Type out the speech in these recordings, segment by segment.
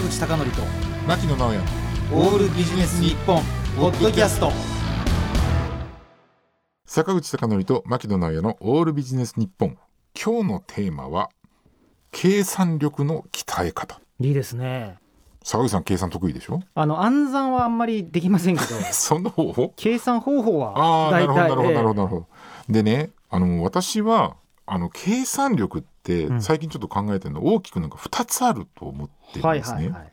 坂口孝則と牧野直哉オールビジネス日本ポッドキャスト。坂口孝則と牧野直哉のオールビジネス日本。今日のテーマは計算力の鍛え方。いいですね。坂口さん計算得意でしょ？あの暗算はあんまりできませんけど。その方計算方法はああなるほどなるほどなるほどえなるほど。でねあの私はあの計算力っ最近ちょっと考えてるの大きくなんか2つあると思ってるんですね。はいはい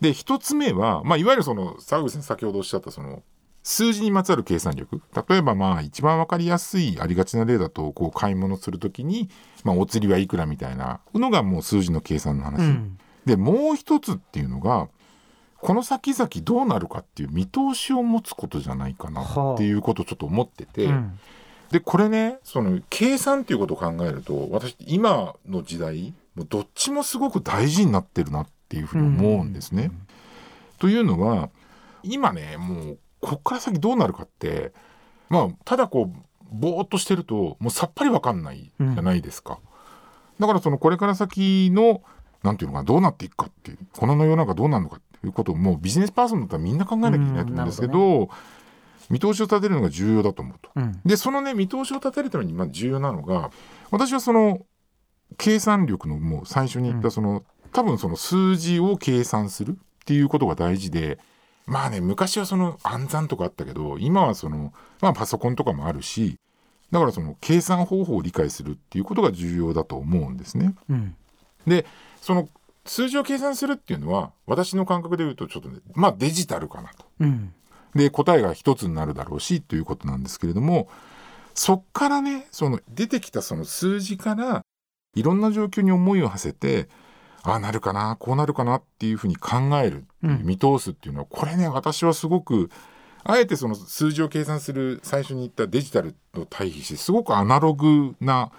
で1つ目は、まあ、いわゆるその坂口さん先ほどおっしゃったその数字にまつわる計算力。例えばまあ一番わかりやすいありがちな例だとこう買い物するときに、まあ、お釣りはいくらみたいなのがもう数字の計算の話。うん。でもう一つっていうのがこの先々どうなるかっていう見通しを持つことじゃないかなっていうことをちょっと思ってて、うんでこれねその計算っていうことを考えると私今の時代もうどっちもすごく大事になってるなっていうふうに思うんですね。というのは今ねもうこっから先どうなるかってまあただこうぼーっとしてるともうさっぱりわかんないじゃないですか。だからそのこれから先のなんていうのかなどうなっていくかっていうこの世の中どうなるのかっていうことをもうビジネスパーソンだったらみんな考えなきゃいけないと思うんですけど,、うん見通しを立てるのが重要だと思うと。うんでそのね見通しを立てるためにまあ重要なのが私はその計算力のもう最初に言ったその、多分その数字を計算するっていうことが大事でまあね昔はその暗算とかあったけど今はその、まあ、パソコンとかもあるしだからその計算方法を理解するっていうことが重要だと思うんですね。うんでその数字を計算するっていうのは私の感覚で言うとちょっとねまあデジタルかなと。うんで答えが一つになるだろうしということなんですけれどもそっからねその出てきたその数字からいろんな状況に思いを馳せてああなるかなこうなるかなっていうふうに考えるうん。見通すっていうのはこれね私はすごくあえてその数字を計算する最初に言ったデジタルと対比してすごくアナログな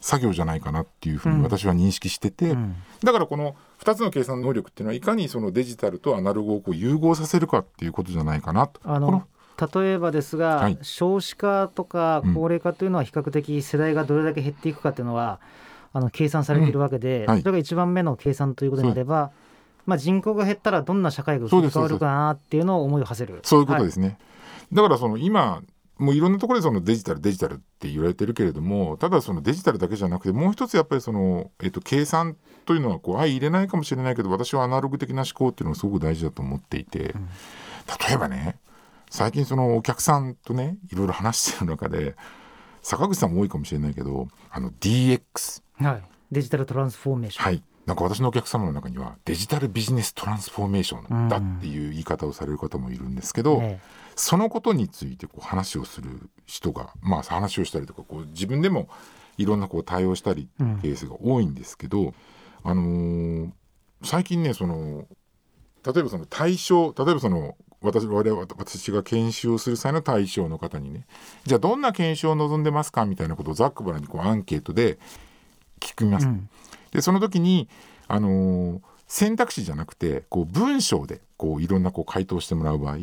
作業じゃないかなっていうふうに私は認識してて、うん。だからこの2つの計算能力っていうのはいかにそのデジタルとアナログをこう融合させるかっていうことじゃないかなと。あこの。の例えばですが、はい。少子化とかうん高齢化というのは比較的世代がどれだけ減っていくかというのはあの計算されているわけで、うん。はい。それが一番目の計算ということになれば、まあ、人口が減ったらどんな社会が変わるかなっていうのを思いを馳せる。そう。いうことですね。だからその今もういろんなところでそのデジタルデジタルって言われてるけれどもただそのデジタルだけじゃなくてもう一つやっぱりその、えっと、計算というのはこう相入れないかもしれないけど私はアナログ的な思考っていうのがすごく大事だと思っていて、例えばね最近そのお客さんとねいろいろ話してる中で坂口さんも多いかもしれないけどあの DX はい、デジタルトランスフォーメーション、はいなんか私のお客様の中にはデジタルビジネストランスフォーメーションだっていう言い方をされる方もいるんですけど、えそのことについてこう話をする人が、まあ、話をしたりとかこう自分でもいろんなこう対応したりケースが多いんですけど、あのー最近ねその例えばその対象例えばその私我々私が研修をする際の対象の方にねじゃあどんな研修を望んでますかみたいなことをざっくばらんにこうアンケートで聞きます。うんでその時に、あのー選択肢じゃなくてこう文章でこういろんなこう回答してもらう場合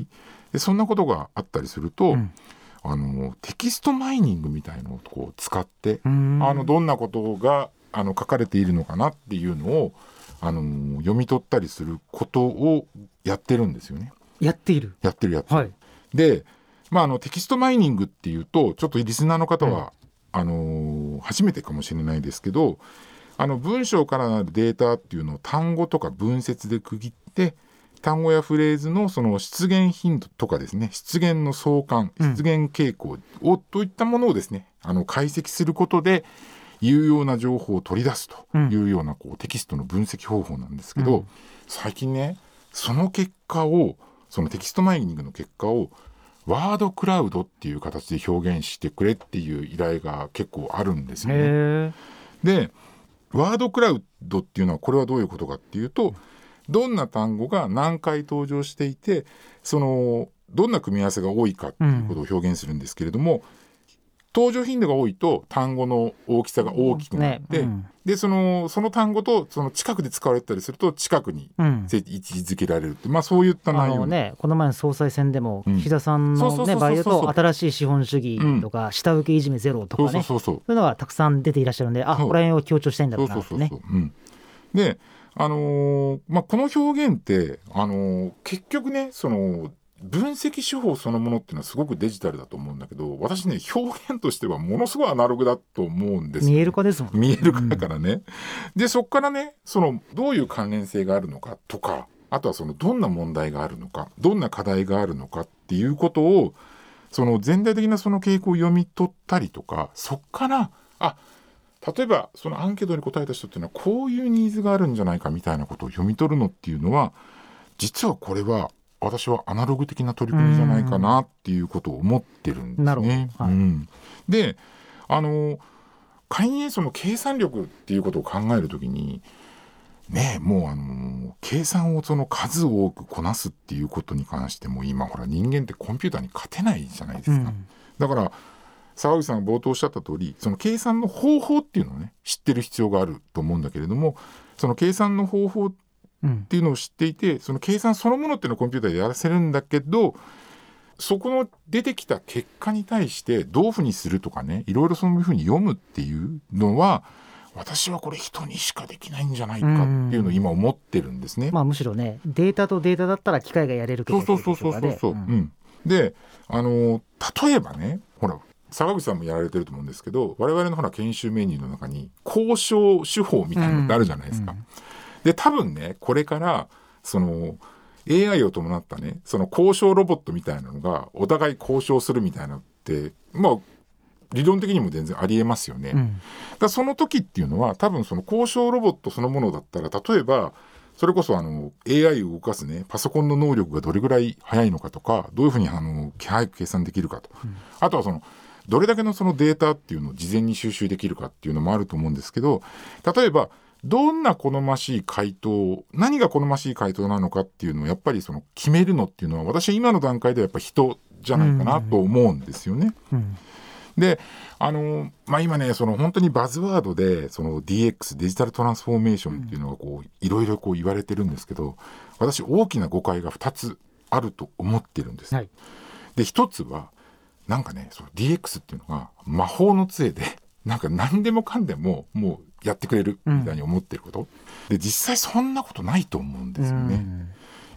でそんなことがあったりすると、うん。あのーテキストマイニングみたいのをこう使って、うん。あのどんなことがあの書かれているのかなっていうのを、あのー読み取ったりすることをやってるんですよね。やっている。やってるやってる。はい。で、まあ、あのテキストマイニングっていうとちょっとリスナーの方は、あのー初めてかもしれないですけどあの文章からなるデータっていうのを単語とか文節で区切って単語やフレーズのその出現頻度とかですね出現の相関うん。出現傾向を、といったものをですねあの解析することで有用な情報を取り出すというようなこうテキストの分析方法なんですけど、うん。最近ねその結果をそのテキストマイニングの結果をワードクラウドっていう形で表現してくれっていう依頼が結構あるんですよね。でワードクラウドっていうのはこれはどういうことかっていうとどんな単語が何回登場していてそのどんな組み合わせが多いかっていうことを表現するんですけれども、登場頻度が多いと単語の大きさが大きくなって、ねうん。でそのその単語とその近くで使われたりすると近くにうん。位置づけられるって、まあ、そういったあ内容。のね、この前の総裁選でも、うん。岸田さんの、ね、そうそうそうそう場合だと、新しい資本主義とか、下請けいじめゼロとかね、そうそうそうそう。いうのがたくさん出ていらっしゃるんで、あここら辺を強調したいんだろそううなってね。そうそうそう、うん、であのーまあ、この表現って、あのー結局ねその分析手法そのものっていうのはすごくデジタルだと思うんだけど私ね表現としてはものすごいアナログだと思うんですよ見える化ですもんね。見える化だからね。でそこからねそのどういう関連性があるのかとかあとはそのどんな問題があるのかどんな課題があるのかっていうことをその全体的なその傾向を読み取ったりとかそこからあ例えばそのアンケートに答えた人っていうのはこういうニーズがあるんじゃないかみたいなことを読み取るのっていうのは実はこれは私はアナログ的な取り組みじゃないかなっていうことを思ってるんですね。はいうん。であの仮にその計算力っていうことを考えるときにねもうあの計算をその数多くこなすっていうことに関しても今ほら人間ってコンピューターに勝てないじゃないですか。うん。だから沢口さんが冒頭おっしゃった通りその計算の方法っていうのをね知ってる必要があると思うんだけれどもその計算の方法っうんていうのを知っていてその計算そのものっていうのをコンピューターでやらせるんだけどそこの出てきた結果に対してどういうふうにするとかねいろいろそういうふうに読むっていうのは私はこれ人にしかできないんじゃないかっていうのを今思ってるんですね。まあむしろねデータとデータだったら機械がやれるけどそうそうそうそう。そうそう、うん。であの例えばねほら坂口さんもやられてると思うんですけど我々のほら研修メニューの中に交渉手法みたいなのってあるじゃないですか。うんで多分ねこれからその AI を伴ったねその交渉ロボットみたいなのがお互い交渉するみたいなのってまあ理論的にも全然ありえますよね。うん。らその時っていうのは多分その交渉ロボットそのものだったら例えばそれこそあの AI を動かすねパソコンの能力がどれぐらい速いのかとかどういうふうにあの早く計算できるかと、あとはそのどれだけのそのデータっていうのを事前に収集できるかっていうのもあると思うんですけど例えばどんな好ましい回答何が好ましい回答なのかっていうのをやっぱりその決めるのっていうのは私は今の段階ではやっぱ人じゃないかなと思うんですよね。うんであのまあ今ねその本当にバズワードでその DX デジタルトランスフォーメーションっていうのがこういろいろこう言われてるんですけど私大きな誤解が2つあると思ってるんです。はいで一つはなんかねその DX っていうのが魔法の杖でなんか何でもかんでももうやってくれるみたいに思ってること、で実際そんなことないと思うんですよね。うん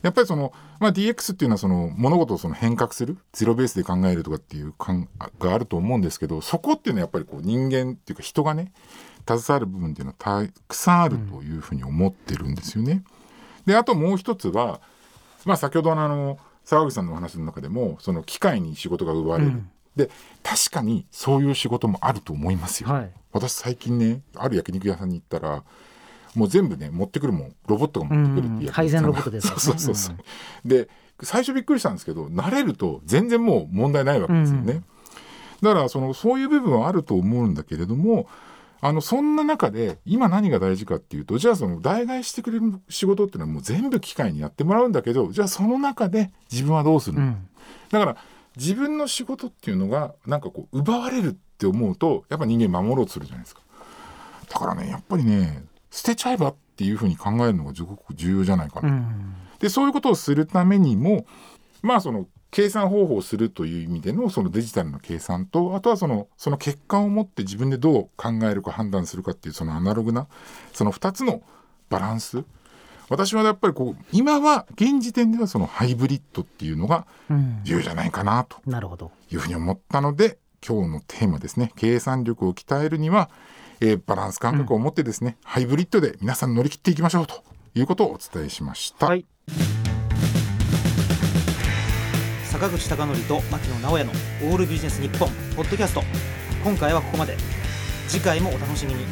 やっぱりその、まあ、DX っていうのはその物事をその変革するゼロベースで考えるとかっていう感があると思うんですけどそこっていうのはやっぱりこう人間っていうか人がね携わる部分っていうのはたくさんあるというふうに思ってるんですよね。であともう一つは、まあ、先ほどのあの沢口さんのお話の中でもその機械に仕事が奪われる、うんで確かにそういう仕事もあると思いますよ。はい。私最近ねある焼肉屋さんに行ったらもう全部ね持ってくるもん。ロボットが持ってくるっていううん。配膳ロボットですよね。そうそうそうそう、で最初びっくりしたんですけど慣れると全然もう問題ないわけですよね、うん。だからそのそういう部分はあると思うんだけれどもあのそんな中で今何が大事かっていうとじゃあその代替してくれる仕事っていうのはもう全部機械にやってもらうんだけどじゃあその中で自分はどうするの、うん。だから自分の仕事っていうのがなんかこう奪われるって思うとやっぱ人間守ろうとするじゃないですか。だからねやっぱりね捨てちゃえばっていうふうに考えるのがすごく重要じゃないかな、うん。でそういうことをするためにもまあその計算方法をするという意味でのそのデジタルの計算とあとはそのその結果を持って自分でどう考えるか判断するかっていうそのアナログなその2つのバランス私はやっぱりこう今は現時点ではそのハイブリッドっていうのがうん。重要じゃないかなとなるほど。いうふうに思ったので今日のテーマですね。計算力を鍛えるには、えーバランス感覚を持ってですね、ハイブリッドで皆さん乗り切っていきましょうということをお伝えしました。はい。坂口孝則と牧野直哉のオールビジネス日本ポッドキャスト。今回はここまで。次回もお楽しみに